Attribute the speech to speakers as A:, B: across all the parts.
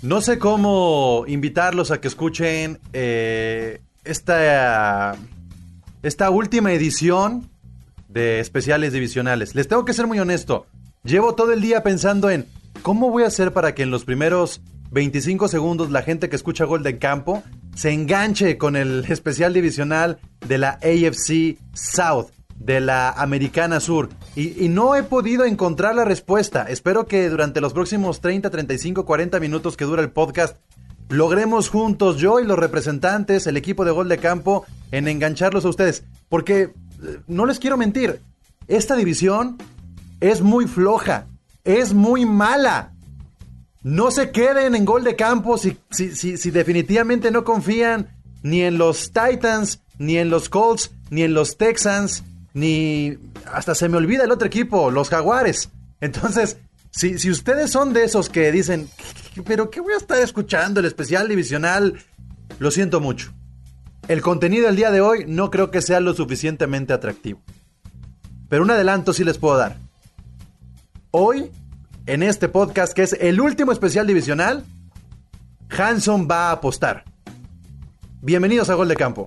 A: No sé cómo invitarlos a que escuchen eh, esta, esta última edición de especiales divisionales. Les tengo que ser muy honesto. Llevo todo el día pensando en cómo voy a hacer para que en los primeros 25 segundos la gente que escucha Gol de Campo se enganche con el especial divisional de la AFC South de la Americana Sur y, no he podido encontrar la respuesta. Espero que durante los próximos 30, 35, 40 minutos que dura el podcast logremos juntos, yo y los representantes, el equipo de gol de campo, en engancharlos a ustedes. Porque, eh, no les quiero mentir, esta división es muy floja, es muy mala. No se queden en gol de campo si, definitivamente no confían ni en los Titans, ni en los Colts, ni en los Texans, ni hasta se me olvida el otro equipo, los Jaguares. Entonces, si, si ustedes son de esos que dicen, pero ¿qué voy a estar escuchando el especial divisional? Lo siento mucho. El contenido del día de hoy no creo que sea lo suficientemente atractivo. Pero un adelanto sí les puedo dar. Hoy, en este podcast que es el último especial divisional, Hanson va a apostar. Bienvenidos a Gol de Campo.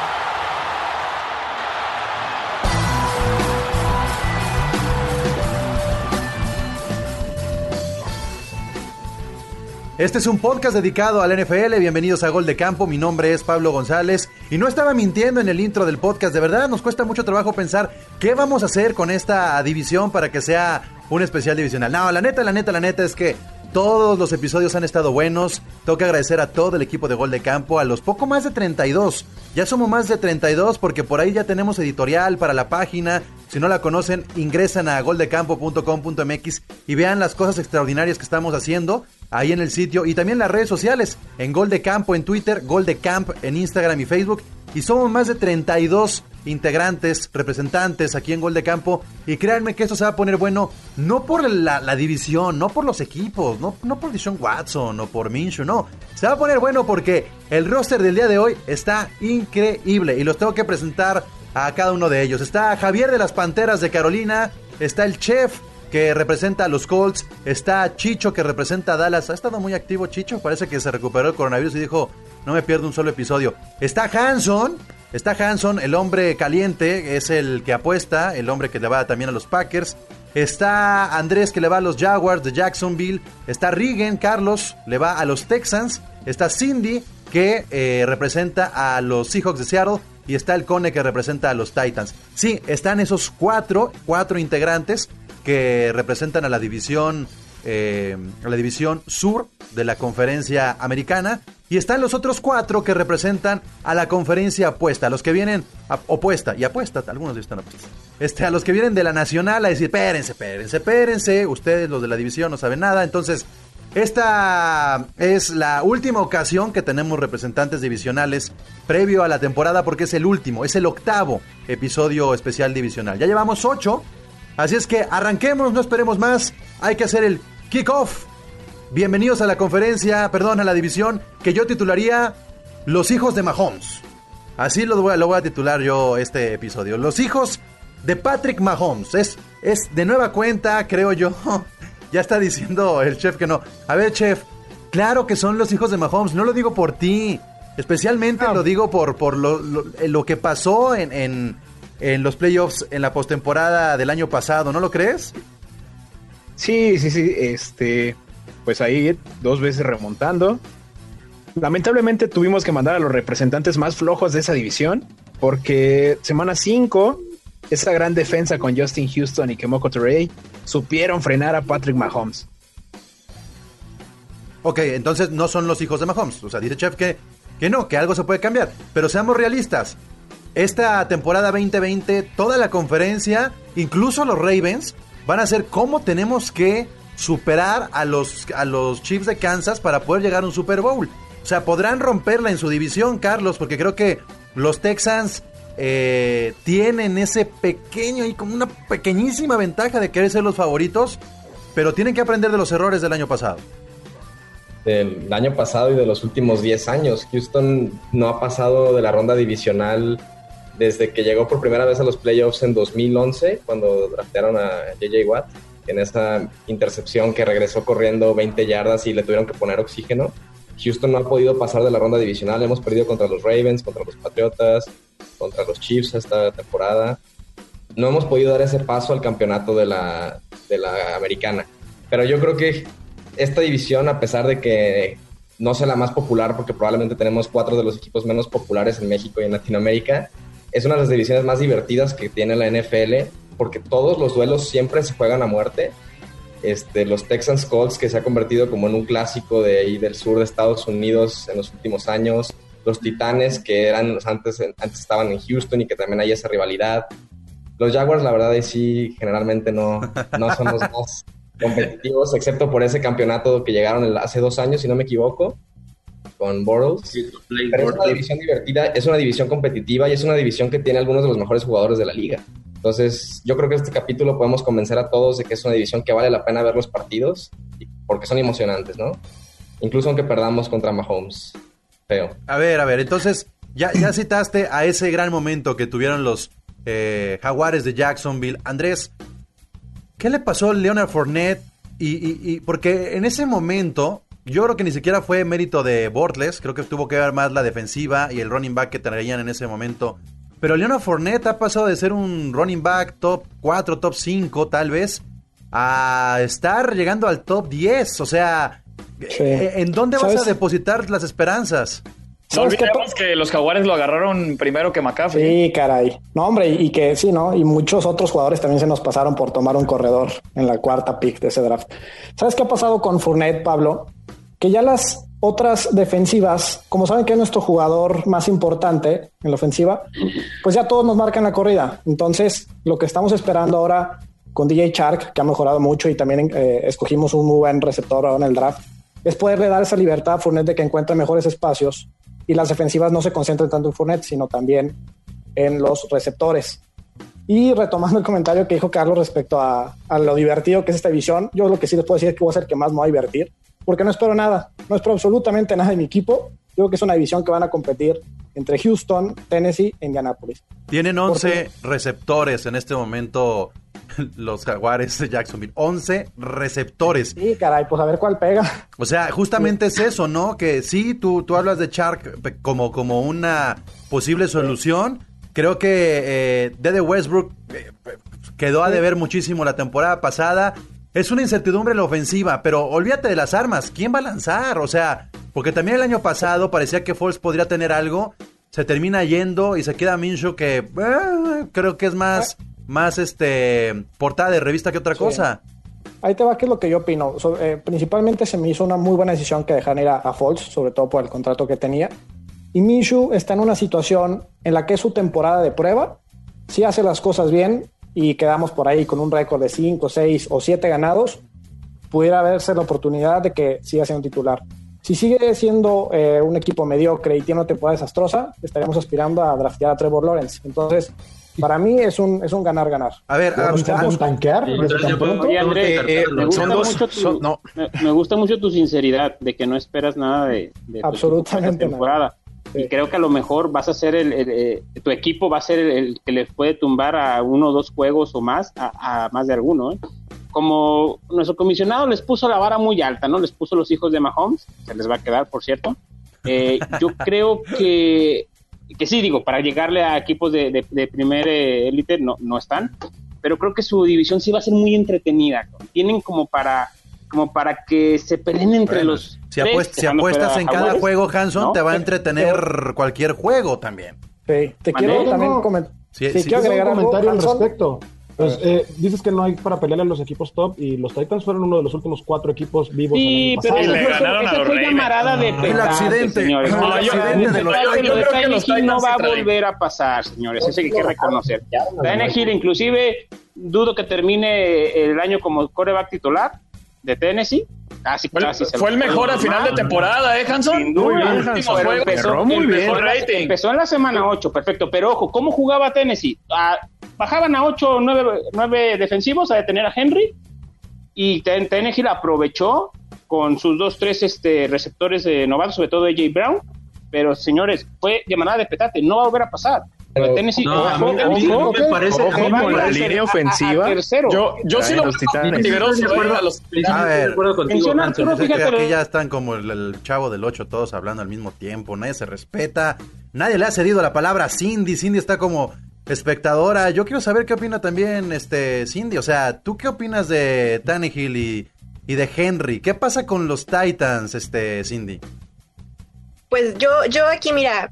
A: Este es un podcast dedicado al NFL. Bienvenidos a Gol de Campo. Mi nombre es Pablo González. Y no estaba mintiendo en el intro del podcast. De verdad, nos cuesta mucho trabajo pensar qué vamos a hacer con esta división para que sea un especial divisional. No, la neta, la neta, la neta es que todos los episodios han estado buenos. Tengo que agradecer a todo el equipo de Gol de Campo, a los poco más de 32. Ya somos más de 32 porque por ahí ya tenemos editorial para la página. Si no la conocen, ingresan a goldecampo.com.mx y vean las cosas extraordinarias que estamos haciendo ahí en el sitio y también las redes sociales, en Gol de Campo en Twitter, Gol de Camp en Instagram y Facebook. Y somos más de 32 integrantes, representantes aquí en Gol de Campo. Y créanme que esto se va a poner bueno no por la, división, no por los equipos, no, no por Dishon Watson o por Minshew, no. Se va a poner bueno porque el roster del día de hoy está increíble y los tengo que presentar a cada uno de ellos. Está Javier de las Panteras de Carolina, está el chef que representa a los Colts, está Chicho que representa a Dallas. Ha estado muy activo Chicho, parece que se recuperó el coronavirus y dijo, no me pierdo un solo episodio. Está Hanson, está Hanson, el hombre caliente, es el que apuesta, el hombre que le va también a los Packers. Está Andrés que le va a los Jaguars de Jacksonville. Está Regan, Carlos, le va a los Texans. Está Cindy, que eh, representa a los Seahawks de Seattle. Y está el Cone que representa a los Titans. Sí, están esos cuatro, cuatro integrantes que representan a la división, eh, la división sur de la conferencia americana. Y están los otros cuatro que representan a la conferencia opuesta, a los que vienen opuesta y apuesta, algunos están opuestos. Este, a los que vienen de la nacional a decir, espérense, espérense, espérense, ustedes los de la división no saben nada. Entonces, esta es la última ocasión que tenemos representantes divisionales previo a la temporada porque es el último, es el octavo episodio especial divisional. Ya llevamos ocho Así es que arranquemos, no esperemos más. Hay que hacer el kickoff. Bienvenidos a la conferencia, perdón, a la división que yo titularía Los hijos de Mahomes. Así lo voy, a, lo voy a titular yo este episodio. Los hijos de Patrick Mahomes. Es, es de nueva cuenta, creo yo. ya está diciendo el chef que no. A ver, chef, claro que son los hijos de Mahomes. No lo digo por ti. Especialmente lo digo por, por lo, lo, que pasó en, en los playoffs en la postemporada del año pasado, ¿no lo crees?
B: Sí, sí, sí, este, pues ahí dos veces remontando. Lamentablemente tuvimos que mandar a los representantes más flojos de esa división, porque semana 5, esa gran defensa con Justin Houston y Kemoko Turey supieron frenar a Patrick Mahomes.
A: Ok, entonces no son los hijos de Mahomes. O sea, dice Chef que, que no, que algo se puede cambiar. Pero seamos realistas esta temporada 2020, toda la conferencia, incluso los Ravens, van a ser cómo tenemos que superar a los, a los Chiefs de Kansas para poder llegar a un Super Bowl. O sea, podrán romperla en su división, Carlos, porque creo que los Texans eh, tienen ese pequeño y como una pequeñísima ventaja de querer ser los favoritos, pero tienen que aprender de los errores del año pasado.
C: Del año pasado y de los últimos 10 años. Houston no ha pasado de la ronda divisional desde que llegó por primera vez a los playoffs en 2011, cuando draftearon a JJ Watt, en esa intercepción que regresó corriendo 20 yardas y le tuvieron que poner oxígeno. Houston no ha podido pasar de la ronda divisional. Hemos perdido contra los Ravens, contra los Patriotas, contra los Chiefs esta temporada. No hemos podido dar ese paso al campeonato de la, de la americana. Pero yo creo que esta división, a pesar de que no sea la más popular, porque probablemente tenemos cuatro de los equipos menos populares en México y en Latinoamérica, es una de las divisiones más divertidas que tiene la NFL, porque todos los duelos siempre se juegan a muerte. Este, los Texans Colts, que se ha convertido como en un clásico de ahí del sur de Estados Unidos en los últimos años, los Titanes, que eran antes, antes estaban en Houston y que también hay esa rivalidad. Los Jaguars, la verdad, sí, generalmente no, no son los más competitivos, excepto por ese campeonato que llegaron hace dos años, si no me equivoco, con Bortles. Pero es una división divertida, es una división competitiva y es una división que tiene algunos de los mejores jugadores de la liga. Entonces, yo creo que este capítulo podemos convencer a todos de que es una división que vale la pena ver los partidos porque son emocionantes, ¿no? Incluso aunque perdamos contra Mahomes. Feo.
A: A ver, a ver, entonces, ya, ya citaste a ese gran momento que tuvieron los eh, Jaguares de Jacksonville. Andrés, ¿qué le pasó a Leonard Fournette? Y, porque en ese momento, yo creo que ni siquiera fue mérito de Bortles, creo que tuvo que ver más la defensiva y el running back que traían en ese momento pero Leonard Fournette ha pasado de ser un running back top 4, top 5 tal vez, a estar llegando al top 10. O sea, ¿en dónde vas a depositar las esperanzas?
D: No olvidemos que los jaguares lo agarraron primero que McCaffrey.
E: Sí, caray. No, hombre, y que sí, ¿no? Y muchos otros jugadores también se nos pasaron por tomar un corredor en la cuarta pick de ese draft. ¿Sabes qué ha pasado con Fournette, Pablo? Que ya las otras defensivas, como saben que es nuestro jugador más importante en la ofensiva, pues ya todos nos marcan la corrida. Entonces, lo que estamos esperando ahora con DJ Shark, que ha mejorado mucho y también eh, escogimos un muy buen receptor ahora en el draft, es poderle dar esa libertad a Fournette de que encuentre mejores espacios y las defensivas no se concentren tanto en Fournette, sino también en los receptores. Y retomando el comentario que dijo Carlos respecto a, lo divertido que es esta división, yo lo que sí les puedo decir es que voy a ser que más me va a divertir porque no espero nada, no espero absolutamente nada de mi equipo. Yo creo que es una división que van a competir entre Houston, Tennessee e Indianapolis.
A: Tienen 11 receptores en este momento los Jaguares de Jacksonville. 11 receptores.
E: Sí, caray, pues a ver cuál pega.
A: O sea, justamente es eso, ¿no? Que sí, tú, tú hablas de Shark como, como una posible solución. Creo que eh, Dede Westbrook eh, quedó a deber muchísimo la temporada pasada. Es una incertidumbre en la ofensiva, pero olvídate de las armas. ¿Quién va a lanzar? O sea, porque también el año pasado parecía que Foles podría tener algo. Se termina yendo y se queda Minshew que eh, creo que es más, más este portada de revista que otra cosa.
E: Ahí te va, que es lo que yo opino. Eh, principalmente se me hizo una muy buena decisión que dejar ir a, a Foles, sobre todo por el contrato que tenía. Y Minshew está en una situación en la que es su temporada de prueba. Si hace las cosas bien, y quedamos por ahí con un récord de 5, 6 o 7 ganados, pudiera verse la oportunidad de que siga siendo titular. Si sigue siendo eh, un equipo mediocre y tiene una temporada desastrosa, estaríamos aspirando a draftear a Trevor Lawrence. Entonces, para mí es un es un ganar ganar.
A: A ver,
E: vamos tanquear.
F: me gusta mucho tu sinceridad de que no esperas nada de, de
E: absolutamente
F: temporada. Y creo que a lo mejor vas a ser el, eh, tu equipo va a ser el, que les puede tumbar a uno o dos juegos o más, a, más de alguno. ¿eh? Como nuestro comisionado les puso la vara muy alta, ¿no? Les puso los hijos de Mahomes, se les va a quedar, por cierto. Eh, yo creo que, que sí, digo, para llegarle a equipos de, de, primer élite no, no están, pero creo que su división sí va a ser muy entretenida. Tienen como para como para que se peleen entre los.
A: Si, apuestas en cada juego, Hanson, te va a entretener cualquier juego también.
E: Sí, te quiero también comentar.
G: Sí, quiero agregar un comentario al respecto. Pues, eh, dices que no hay para pelearle a los equipos top y los Titans fueron uno de los últimos cuatro equipos vivos.
F: Sí, pero le ganaron a los llamarada de
A: el accidente. Señores. No,
F: el accidente de los Titans. no va a volver a pasar, señores. Eso hay que reconocer. Daniel Hill, inclusive, dudo que termine el año como coreback titular de Tennessee. Casi,
D: Fue, el mejor al final de temporada, ¿eh, Hanson?
F: Sin duda.
D: El juego,
F: empezó,
D: el
F: empezó-
D: mejor rating.
F: empezó en la semana 8, perfecto. Pero ojo, ¿cómo jugaba Tennessee? Ah, bajaban a 8 o 9, defensivos a detener a Henry y Ten- Tannehill aprovechó con sus dos, tres este, receptores de novatos, sobre todo AJ Brown. Pero señores, fue llamada de petate, no va a volver a pasar.
C: Pero-
F: Tennessee,
H: No, a mí-
F: ojo,
H: a mí no
F: ojo,
H: me parece-
F: ojo,
H: la
B: línea
F: a-
B: ofensiva.
F: a tercero.
D: Yo, yo sí lo
B: los titanes.
H: de acuerdo.
D: a los
A: A ver.
H: de acuerdo contigo,
A: que aquí ya están como el, el chavo del 8, todos hablando al mismo tiempo, nadie se respeta, nadie le ha cedido la palabra a Cindy, Cindy está como espectadora, yo quiero saber qué opina también este Cindy, o sea, ¿tú qué opinas de Tannehill y, y de Henry? ¿Qué pasa con los Titans, este Cindy?
I: Pues yo, yo aquí, mira,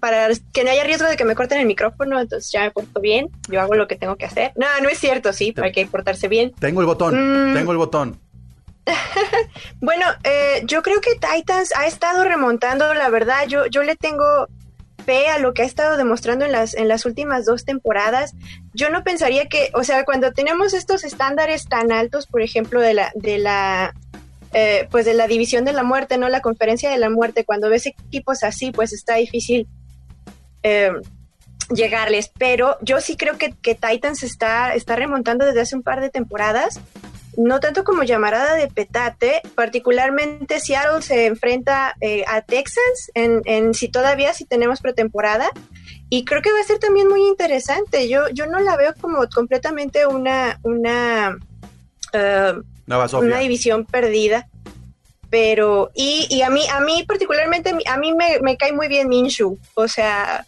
I: para que no haya riesgo de que me corten el micrófono, entonces ya me porto bien, yo hago lo que tengo que hacer. No, no es cierto, sí, hay que portarse bien.
A: Tengo el botón,
I: Mm.
A: tengo el botón.
I: Bueno, eh, yo creo que Titans ha estado remontando, la verdad, yo, yo le tengo fe a lo que ha estado demostrando en las, en las últimas dos temporadas. Yo no pensaría que, o sea, cuando tenemos estos estándares tan altos, por ejemplo, de la, de la, eh, pues de la división de la muerte, ¿no? La conferencia de la muerte, cuando ves equipos así, pues está difícil eh, llegarles. Pero yo sí creo que, que Titans está, está remontando desde hace un par de temporadas no tanto como llamarada de petate, particularmente Seattle se enfrenta eh, a Texans en, si todavía si tenemos pretemporada y creo que va a ser también muy interesante. Yo yo no la veo como completamente una una
A: Nueva Sofía.
I: una división perdida. Pero, y, y a mí, a mí particularmente, a mí me, me cae muy bien Minshu. O sea,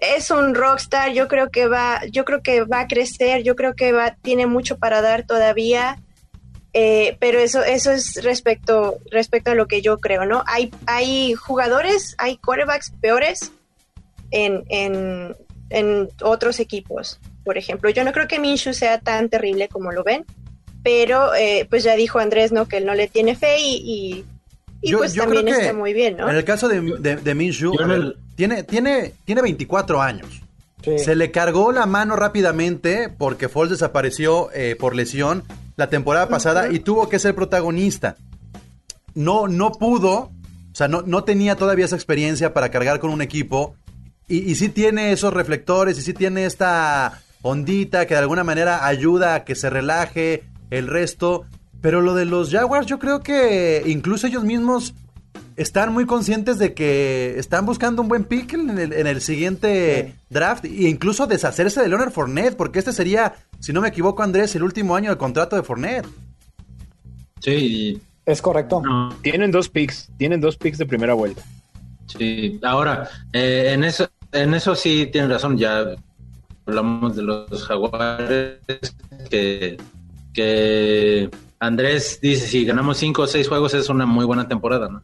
I: es un rockstar, yo creo que va, yo creo que va a crecer, yo creo que va, tiene mucho para dar todavía. Eh, pero eso, eso es respecto, respecto a lo que yo creo, ¿no? Hay, hay jugadores, hay quarterbacks peores en, en, en otros equipos. Por ejemplo, yo no creo que Minshu sea tan terrible como lo ven, pero eh, pues ya dijo Andrés, ¿no? Que él no le tiene fe y, y, y
A: Yo-
I: pues
A: yo
I: también
A: creo que
I: está muy bien, ¿no?
A: En el caso de, de, de
H: el-
A: tiene, tiene, tiene 24 años.
E: Sí.
A: Se le cargó la mano rápidamente porque Foles desapareció eh, por lesión la temporada pasada y tuvo que ser protagonista. No, no pudo, o sea, no, no tenía todavía esa experiencia para cargar con un equipo y, y sí tiene esos reflectores y sí tiene esta ondita que de alguna manera ayuda a que se relaje el resto. Pero lo de los Jaguars yo creo que incluso ellos mismos están muy conscientes de que están buscando un buen pick en el, en el siguiente draft e incluso deshacerse de Leonard Fournette, porque este sería, si no me equivoco, Andrés, el último año del contrato de Fournette.
H: Sí,
E: Es correcto.
H: no,
B: Tienen dos picks, tienen dos picks de primera vuelta.
H: sí. Ahora, eh, en eso, en eso sí tienen razón. Ya hablamos de los jaguares que, que Andrés dice si ganamos cinco o seis juegos es una muy buena temporada, ¿no?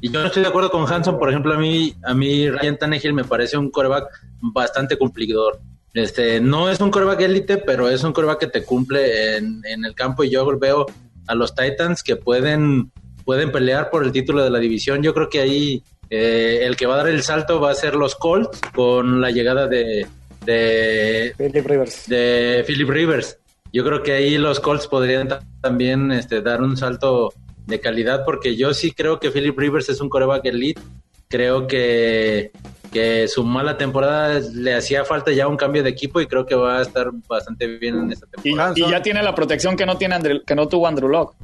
H: Y yo no estoy de acuerdo con Hanson, por ejemplo, a mí, a mí Ryan Tannehill me parece un coreback bastante cumplidor. Este, no es un coreback élite, pero es un coreback que te cumple en, en el campo y yo veo a los Titans que pueden, pueden pelear por el título de la división. Yo creo que ahí eh, el que va a dar el salto va a ser los Colts con la llegada de, de,
E: Philip Rivers.
H: de Philip Rivers. Yo creo que ahí los Colts podrían ta- también este, dar un salto de calidad porque yo sí creo que Philip Rivers es un coreback elite. Creo que, que su mala temporada le hacía falta ya un cambio de equipo y creo que va a estar bastante bien en esta
D: Y,
H: temporada.
D: y ya tiene la protección que no tiene Andrew- que no tuvo Andrew Locke.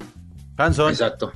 A: Hanson.
H: Exacto.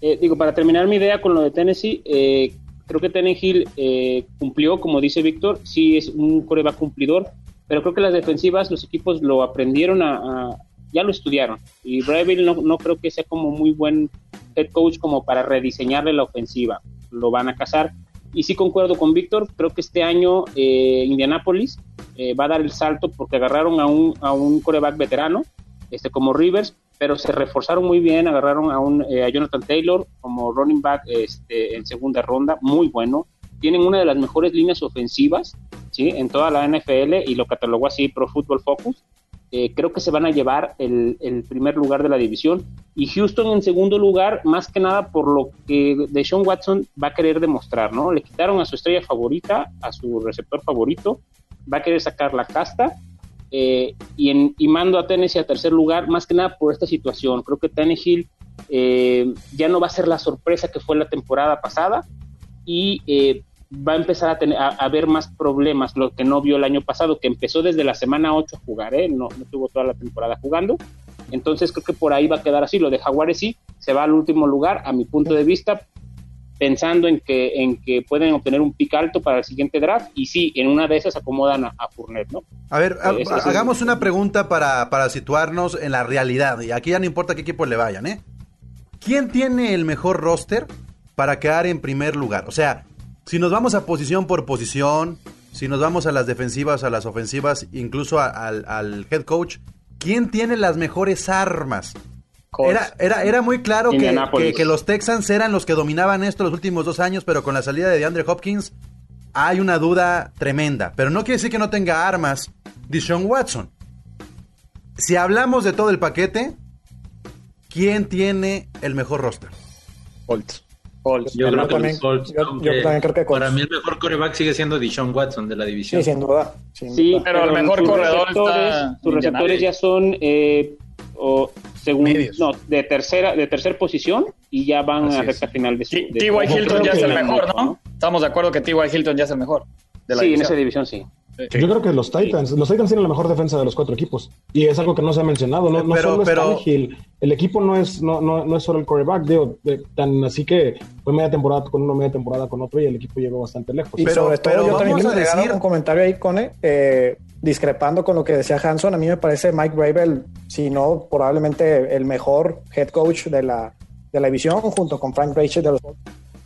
F: Eh, digo, para terminar mi idea con lo de Tennessee, eh, creo que Tannehill eh, cumplió, como dice Víctor, sí es un coreback cumplidor, pero creo que las defensivas, los equipos lo aprendieron a, ya lo estudiaron. Y Breville no, no creo que sea como muy buen head coach como para rediseñarle la ofensiva. Lo van a cazar. Y sí concuerdo con Víctor, creo que este año eh, Indianapolis eh, va a dar el salto porque agarraron a un, a un coreback veterano, este como Rivers, pero se reforzaron muy bien, agarraron a, un, eh, a Jonathan Taylor como running back este, en segunda ronda, muy bueno. Tienen una de las mejores líneas ofensivas ¿sí? en toda la NFL y lo catalogó así Pro Football Focus. Eh, creo que se van a llevar el, el primer lugar de la división y Houston en segundo lugar, más que nada por lo que Deshaun Watson va a querer demostrar, ¿no? Le quitaron a su estrella favorita, a su receptor favorito, va a querer sacar la casta eh, y, en, y mando a Tennessee a tercer lugar, más que nada por esta situación. Creo que Tennessee eh, ya no va a ser la sorpresa que fue la temporada pasada y eh, va a empezar a, tener, a, haber más problemas, lo que no vio el año pasado, que empezó desde la semana 8 a jugar, ¿eh? no, no tuvo toda la temporada jugando. Entonces creo que por ahí va a quedar así. Lo de Jaguares sí se va al último lugar, a mi punto de vista, pensando en que, en que pueden obtener un pick alto para el siguiente draft y sí, en una de esas acomodan a, a Fournette, ¿no?
A: A ver, hagamos una pregunta para, para situarnos en la realidad y aquí ya no importa qué equipo le vayan, ¿eh? ¿Quién tiene el mejor roster para quedar en primer lugar? O sea, si nos vamos a posición por posición, si nos vamos a las defensivas, a las ofensivas, incluso al, al head coach, ¿quién tiene las mejores armas? Era, era, era, muy claro que, que, que, los Texans eran los que dominaban esto los últimos dos años, pero con la salida de DeAndre Hopkins hay una duda tremenda. Pero no quiere decir que no tenga armas Deshaun Watson. Si hablamos de todo el paquete, ¿quién tiene el mejor roster?
B: Colts.
H: Colts. Yo, creo también, Colts, yo, yo, también creo que Colts. Para mí el mejor coreback sigue siendo Deshaun Watson de la división.
E: Sí, sin duda.
F: Sin sí, duda. pero, pero el mejor corredor está... Tus receptores ya son... Eh, o según no, de tercera de tercera posición y ya van Así a recta final de su
D: T.Y. Hilton ya es el mejor, ¿no? Estamos de acuerdo que T.Y. Hilton ya es el mejor.
F: De la sí, división. en esa división sí.
G: Yo creo que los Titans, los Titans tienen la mejor defensa de los cuatro equipos. Y es algo que no se ha mencionado. No, no pero, solo pero... es Hill. El equipo no es, no, no, no es solo el quarterback. Digo, tan así que fue media temporada con uno, media temporada con otro, y el equipo llegó bastante lejos.
E: Y pero, sobre todo, pero yo también quiero decir un comentario ahí, Cone, eh, discrepando con lo que decía Hanson. A mí me parece Mike Bravel, si no, probablemente el mejor head coach de la, de la división, junto con Frank Reich de los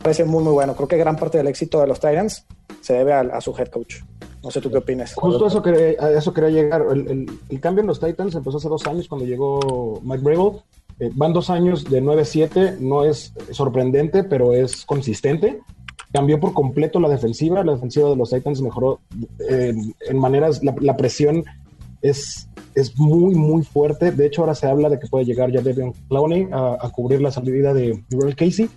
E: parece muy, muy bueno. Creo que gran parte del éxito de los Titans se debe a, a su head coach. No sé tú qué opinas.
G: Justo eso a eso quería llegar. El, el, el, cambio en los Titans empezó hace dos años cuando llegó Mike Bravel. Eh, van dos años de 9-7, no es sorprendente, pero es consistente. Cambió por completo la defensiva. La defensiva de los Titans mejoró eh, en maneras. La, la, presión es, es muy, muy fuerte. De hecho, ahora se habla de que puede llegar ya Devin Clowney a, a cubrir la salida de Durrell Casey,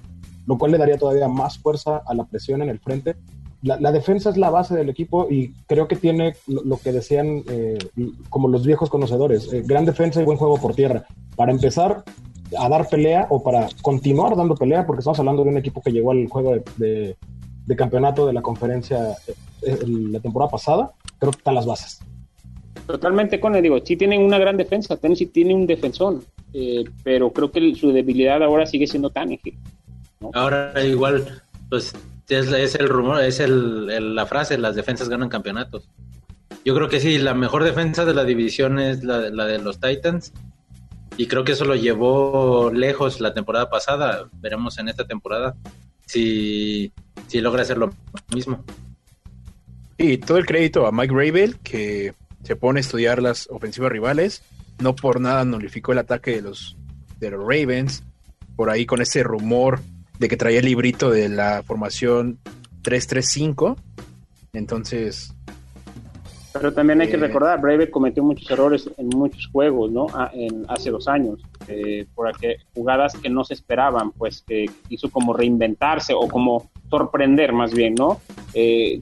G: lo cual le daría todavía más fuerza a la presión en el frente la, la, defensa es la base del equipo y creo que tiene lo, lo que decían eh, como los viejos conocedores, eh, gran defensa y buen juego por tierra. Para empezar a dar pelea o para continuar dando pelea, porque estamos hablando de un equipo que llegó al juego de, de, de campeonato de la conferencia eh, la temporada pasada, creo que están las bases.
F: Totalmente, con digo, sí tienen una gran defensa, Tennessee tiene un defensor, eh, pero creo que su debilidad ahora sigue siendo Tannehill.
H: ¿no? Ahora igual, pues es, es el rumor, es el, la frase, las defensas ganan campeonatos. Yo creo que sí, la mejor defensa de la división es la, la de los Titans. Y creo que eso lo llevó lejos la temporada pasada. Veremos en esta temporada si, si logra hacer lo mismo.
B: Y todo el crédito a Mike Rabel, que se pone a estudiar las ofensivas rivales. No por nada nulificó el ataque de los, de los Ravens. Por ahí con ese rumor de que traía el librito de la formación 335. Entonces.
F: Pero también hay eh, que recordar, Brave cometió muchos errores en muchos juegos, ¿no? En, hace dos años, eh, por jugadas que no se esperaban, pues que hizo como reinventarse o como sorprender más bien, ¿no? Eh,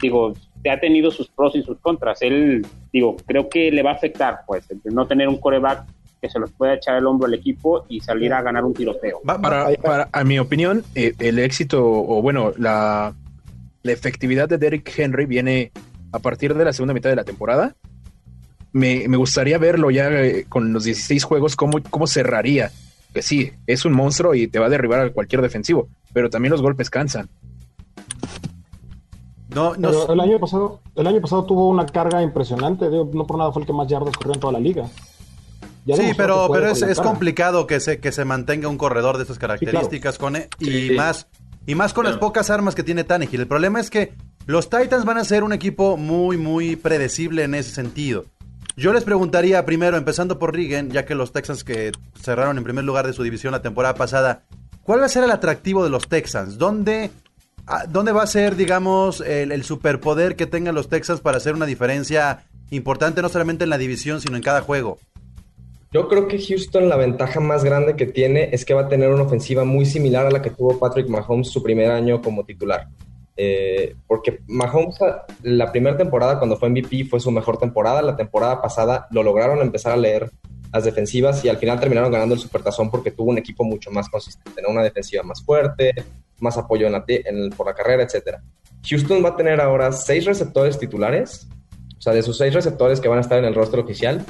F: digo, ha tenido sus pros y sus contras. Él, digo, creo que le va a afectar, pues, el no tener un coreback que se los pueda echar el hombro al equipo y salir a ganar un tiroteo.
B: Para, para a mi opinión, eh, el éxito, o bueno, la, la efectividad de Derrick Henry viene a partir de la segunda mitad de la temporada. Me, me gustaría verlo ya eh, con los 16 juegos, cómo, cómo cerraría. Que sí, es un monstruo y te va a derribar a cualquier defensivo, pero también los golpes cansan.
G: No, no el año pasado, el año pasado tuvo una carga impresionante, no por nada fue el que más yardas corrió en toda la liga.
A: Ya sí, pero, pero es, es, complicado que se, que se mantenga un corredor de esas características, sí, claro. Cone, y sí, más y más con claro. las pocas armas que tiene Tannehill. El problema es que los Titans van a ser un equipo muy, muy predecible en ese sentido. Yo les preguntaría primero, empezando por Regan, ya que los Texans que cerraron en primer lugar de su división la temporada pasada, ¿cuál va a ser el atractivo de los Texans? ¿Dónde, dónde va a ser, digamos, el, el superpoder que tengan los Texans para hacer una diferencia importante no solamente en la división, sino en cada juego?
C: Yo creo que Houston la ventaja más grande que tiene es que va a tener una ofensiva muy similar a la que tuvo Patrick Mahomes su primer año como titular. Eh, porque Mahomes, la primera temporada cuando fue MVP fue su mejor temporada. La temporada pasada lo lograron empezar a leer las defensivas y al final terminaron ganando el Supertazón porque tuvo un equipo mucho más consistente, una defensiva más fuerte, más apoyo en la, en, por la carrera, etc. Houston va a tener ahora seis receptores titulares, o sea, de sus seis receptores que van a estar en el roster oficial,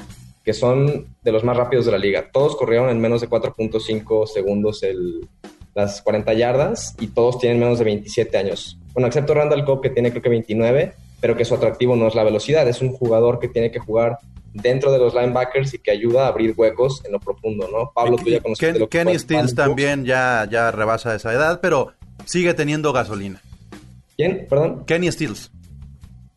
C: que son de los más rápidos de la liga. Todos corrieron en menos de 4.5 segundos el, las 40 yardas y todos tienen menos de 27 años. Bueno, excepto Randall Cobb que tiene creo que 29, pero que su atractivo no es la velocidad, es un jugador que tiene que jugar dentro de los linebackers y que ayuda a abrir huecos en lo profundo, ¿no? Pablo, tú ya
A: lo que Kenny Stills también ya, ya rebasa esa edad, pero sigue teniendo gasolina.
C: ¿Quién? Perdón.
A: Kenny Stills.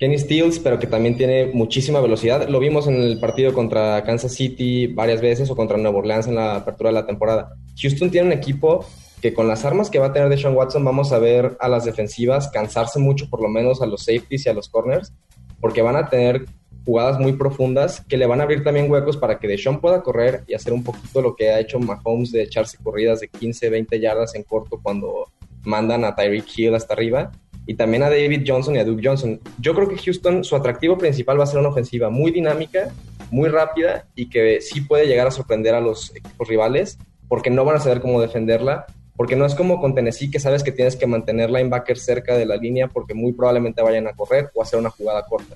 C: Kenny Stills, pero que también tiene muchísima velocidad. Lo vimos en el partido contra Kansas City varias veces o contra Nueva Orleans en la apertura de la temporada. Houston tiene un equipo que con las armas que va a tener Deshaun Watson vamos a ver a las defensivas cansarse mucho, por lo menos a los safeties y a los corners, porque van a tener jugadas muy profundas que le van a abrir también huecos para que Deshaun pueda correr y hacer un poquito lo que ha hecho Mahomes de echarse corridas de 15, 20 yardas en corto cuando mandan a Tyreek Hill hasta arriba y también a David Johnson y a Duke Johnson. Yo creo que Houston, su atractivo principal va a ser una ofensiva muy dinámica, muy rápida y que sí puede llegar a sorprender a los equipos rivales porque no van a saber cómo defenderla porque no es como con Tennessee que sabes que tienes que mantener linebackers cerca de la línea porque muy probablemente vayan a correr o hacer una jugada corta,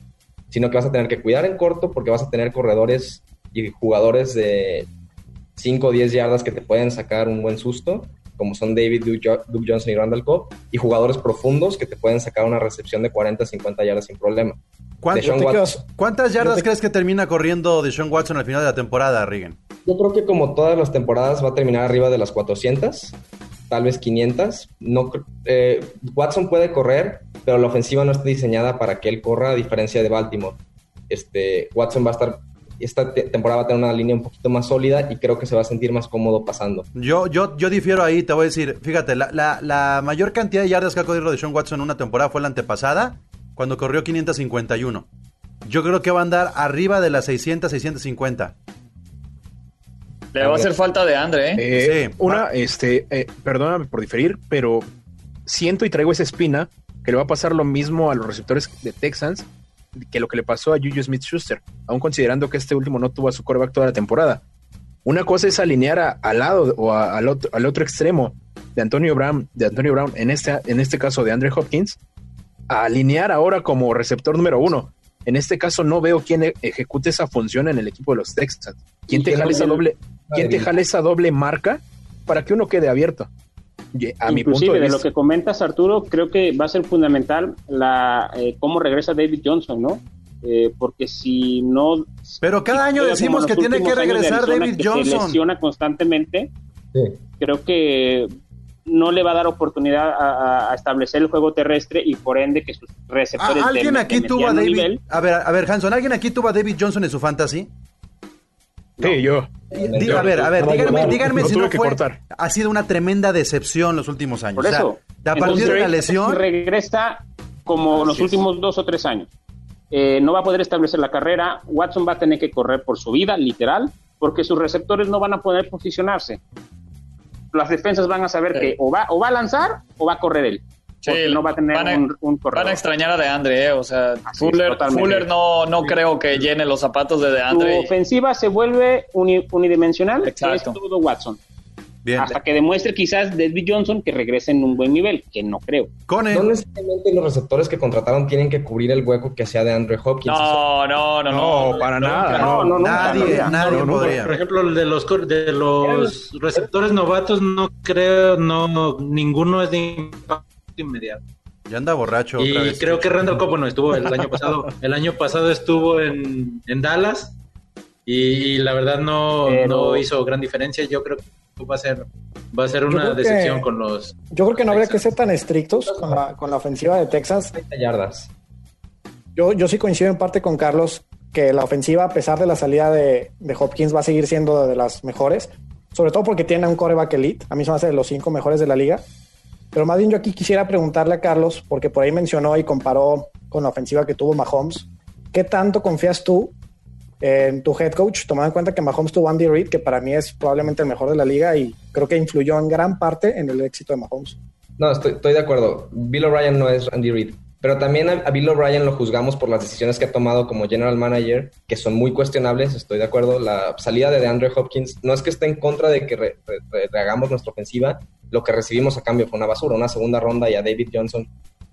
C: sino que vas a tener que cuidar en corto porque vas a tener corredores y jugadores de 5 o 10 yardas que te pueden sacar un buen susto, como son David Duke, Johnson y Randall Cobb, y jugadores profundos que te pueden sacar una recepción de 40 50 yardas sin problema.
A: ¿Cuántas yardas crees que termina corriendo de Sean Watson al final de la temporada, Regan?
C: Yo creo que como todas las temporadas va a terminar arriba de las 400 tal vez 500. No, eh, Watson puede correr, pero la ofensiva no está diseñada para que él corra, a diferencia de Baltimore. Este, Watson va a estar, esta temporada va a tener una línea un poquito más sólida y creo que se va a sentir más cómodo pasando.
A: Yo, yo, yo difiero ahí, te voy a decir, fíjate, la, la, la mayor cantidad de yardas que ha corrido de Sean Watson en una temporada fue la antepasada, cuando corrió 551. Yo creo que va a andar arriba de las 600, 650.
D: Le va a hacer falta de Andre, ¿eh?
B: eh sí. Una, este, eh, perdóname por diferir, pero siento y traigo esa espina que le va a pasar lo mismo a los receptores de Texans que lo que le pasó a Juju Smith Schuster, aún considerando que este último no tuvo a su coreback toda la temporada. Una cosa es alinear al lado o al, otro, al otro extremo de Antonio Brown, de Antonio Brown, en este, en este caso de Andre Hopkins, a alinear ahora como receptor número uno. En este caso no veo quién e-, ejecute esa función en el equipo de los Texans. ¿Quién te jale esa doble? ¿Quién te jale esa doble marca para que uno quede abierto?
F: A mi punto de, lo que comentas, Arturo, creo que va a ser fundamental la eh, cómo regresa David Johnson, ¿no? Eh, porque si no...
A: Pero cada año decimos que tiene que regresar David Johnson. Se
F: lesiona constantemente. Creo que no le va a dar oportunidad a, establecer el juego terrestre y por ende que sus receptores...
A: Ah, ¿Alguien aquí tuvo a David... A ver, a ver, Hanson, ¿alguien aquí tuvo a David Johnson en su fantasy?
B: Sí, yo.
A: a ver, a ver, díganme, díganme si no fue. Ha sido una tremenda decepción los últimos años.
F: Por eso.
A: a partir de la lesión.
F: Regresa como los últimos dos o tres años. Eh, no va a poder establecer la carrera. Watson va a tener que correr por su vida, literal, porque sus receptores no van a poder posicionarse. Las defensas van a saber que o va, o va a lanzar o va a correr él. Sí, no va a tener un, un
D: Van a extrañar a DeAndre, ¿eh? o sea, Fuller, Fuller, no, no creo que llene los zapatos de DeAndre.
F: Su ofensiva se vuelve unidimensional, Exacto. es todo Watson. Bien. Hasta que demuestre quizás David Johnson que regrese en un buen nivel, que no creo.
C: Con No necesariamente los receptores que contrataron tienen que cubrir el hueco que sea de Andre Hopkins.
D: No, no, no,
B: no, para nada.
A: No, no, nadie, nadie podría.
H: Por ejemplo, el de los de los receptores novatos no creo, no, ninguno es de impacto inmediato.
A: Ya anda borracho.
H: Y creo que Randall Cobb, bueno, estuvo el año pasado. El año pasado estuvo en, Dallas y, la verdad no, no hizo gran diferencia. Yo creo que va a ser va a ser una decepción con los.
E: Yo creo que no habría que ser tan estrictos con la, con la ofensiva de Texas.
C: yardas.
E: Yo, yo sí coincido en parte con Carlos que la ofensiva, a pesar de la salida de, de Hopkins, va a seguir siendo de las mejores. Sobre todo porque tiene un coreback elite. A mí se me hace de los cinco mejores de la liga. Pero más bien yo aquí quisiera preguntarle a Carlos, porque por ahí mencionó y comparó con la ofensiva que tuvo Mahomes. ¿Qué tanto confías tú en tu head coach, tomando en cuenta que Mahomes tuvo Andy Reid, que para mí es probablemente el mejor de la liga y creo que influyó en gran parte en el éxito de Mahomes?
C: No, estoy, de acuerdo. Bill O'Brien no es Andy Reid. Pero también a, Bill O'Brien lo juzgamos por las decisiones que ha tomado como general manager, que son muy cuestionables, estoy de acuerdo. La salida de DeAndre Hopkins no es que esté en contra de que re- re- re- rehagamos nuestra ofensiva, lo que recibimos a cambio fue una basura, una segunda ronda y a David Johnson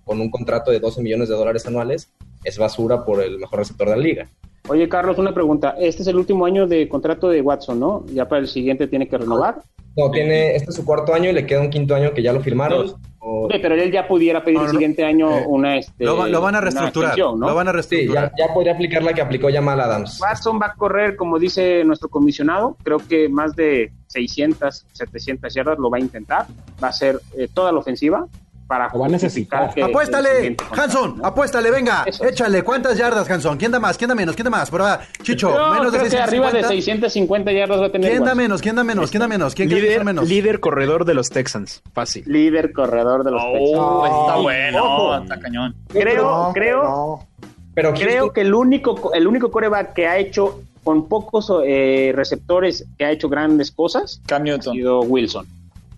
C: con un contrato de 12 millones de dólares anuales es basura por el mejor receptor de la liga.
F: Oye, Carlos, una pregunta. Este es el último año de contrato de Watson, ¿no? Ya para el siguiente tiene que renovar.
C: No, tiene, este es su cuarto año y le queda un quinto año que ya lo firmaron. O-
F: Sí, pero él ya pudiera pedir
A: No,
F: el siguiente año
A: Eh,
F: una... Este,
A: Lo, va- lo van a reestructurar.
F: extensión, ¿no?
A: Lo van a
C: Sí,
A: reestructurar.
C: ya, ya podría aplicar la que aplicó Jamal Adams.
F: Watson va a correr, como dice nuestro comisionado, creo que más de 600, 700 yardas lo va a intentar. Va a ser eh, toda la ofensiva para
G: Lo va a necesitar.
F: que
A: Apuéstale, Hanson,
F: ¿no?
A: apuéstale, venga,
F: Eso
A: échale, ¿cuántas yardas, Hanson? ¿Quién da más? ¿Quién da menos? ¿Quién da más? Por ahí, Chicho,
F: Yo
A: menos de
F: creo que arriba de
A: 650.
F: 650 yardas va a tener
A: ¿Quién da menos? ¿Quién da menos? ¿Quién da menos? ¿Quién que
B: Líder,
A: da menos?
B: líder corredor de los Texans. Fácil.
F: Líder corredor de los Texans.
D: Oh, está bueno,
E: ojo.
D: está cañón.
F: Creo,
E: No,
F: creo,
E: no.
C: Pero
F: creo que el único, el único coreback que ha hecho con pocos eh, receptores que ha hecho grandes cosas
D: Cam
F: ha sido Wilson.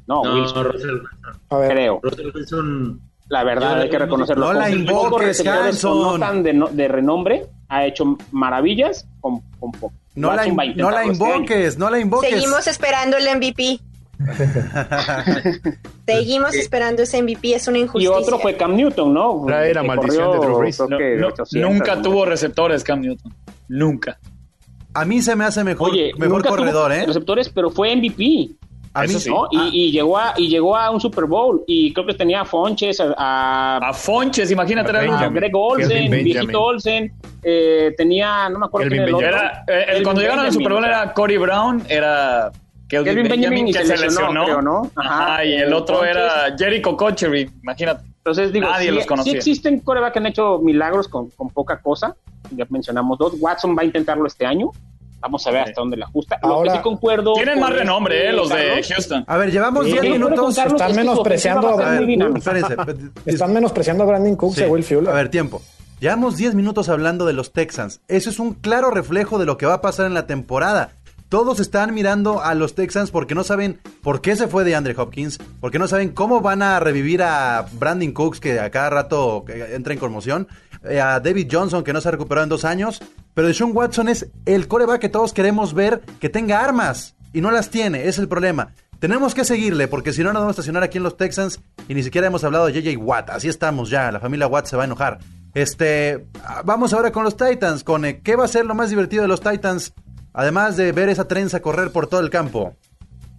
F: No,
H: No,
F: Wilson,
H: Russell Wilson.
E: A ver,
F: creo.
H: Russell Wilson.
F: La verdad, hay que reconocerlo.
A: No la invoques, Hanson.
F: no tan de, no- de renombre, ha hecho maravillas con, con poco.
A: No la, no la
F: este
A: invoques, no la invoques.
I: Seguimos esperando el MVP. Seguimos esperando ese MVP, es una
F: Y
I: injusticia.
F: otro fue Cam Newton, ¿no?
B: La
F: Que
B: maldición de Drew Brees.
D: No-
F: que
D: no-
F: 800,
D: nunca
F: ¿no?
D: tuvo receptores Cam Newton. Nunca.
A: A mí se me hace mejor,
F: Oye,
A: mejor
F: nunca
A: corredor,
F: tuvo
A: ¿eh?
F: receptores, pero fue MVP.
A: A mí
D: Eso sí.
F: ¿no? Y, y llegó a, y llegó a un Super Bowl y creo que tenía a Fonches, a, a-
D: A Fonches, imagínate.
B: A
D: era-
F: a
B: Benjamin.
F: Greg Olsen,
B: Benjamin.
F: viejito Olsen, eh, tenía, no me acuerdo quién era el otro.
D: Era, eh, el- cuando llegaron al
F: Benjamin.
D: Super Bowl era Corey Brown, era Kelvin,
F: Kelvin Benjamin y
D: que
F: se lesionó,
D: lesionó.
F: creo, ¿no?
D: Ajá,
F: Ajá,
D: y el otro era Jericho Cochery, imagínate.
F: Entonces digo,
D: Nadie
F: sí,
D: los conocía.
F: sí existen coreback que han hecho milagros con, con poca cosa. Ya mencionamos dos. Watson va a intentarlo este año. Vamos a ver hasta dónde le ajusta. Lo
E: Ahora-
F: que sí concuerdo.
D: Tienen más renombre, eh, los de Houston.
A: A ver, llevamos
F: Sí,
A: 10
F: lo que ocurre con
A: minutos.
E: Están
F: es
E: menospreciando a
F: a dinámica.
A: espérense.
E: están menospreciando a Brandon Cooks
A: Sí.
E: y a Will Fuller.
A: A ver, tiempo. Llevamos 10 minutos hablando de los Texans. Eso es un claro reflejo de lo que va a pasar en la temporada. Todos están mirando a los Texans porque no saben por qué se fue de Andre Hopkins, porque no saben cómo van a revivir a Brandon Cooks, que a cada rato entra en conmoción, eh, a David Johnson, que no se ha recuperado en dos años. Pero Deshaun Watson es el coreback que todos queremos ver que tenga armas y no las tiene, es el problema. Tenemos que seguirle porque si no nos vamos a estacionar aquí en los Texans y ni siquiera hemos hablado de JJ Watt. Así estamos ya, la familia Watt se va a enojar. Este, vamos ahora con los Titans, con eh, qué va a ser lo más divertido de los Titans, además de ver esa trenza correr por todo el campo.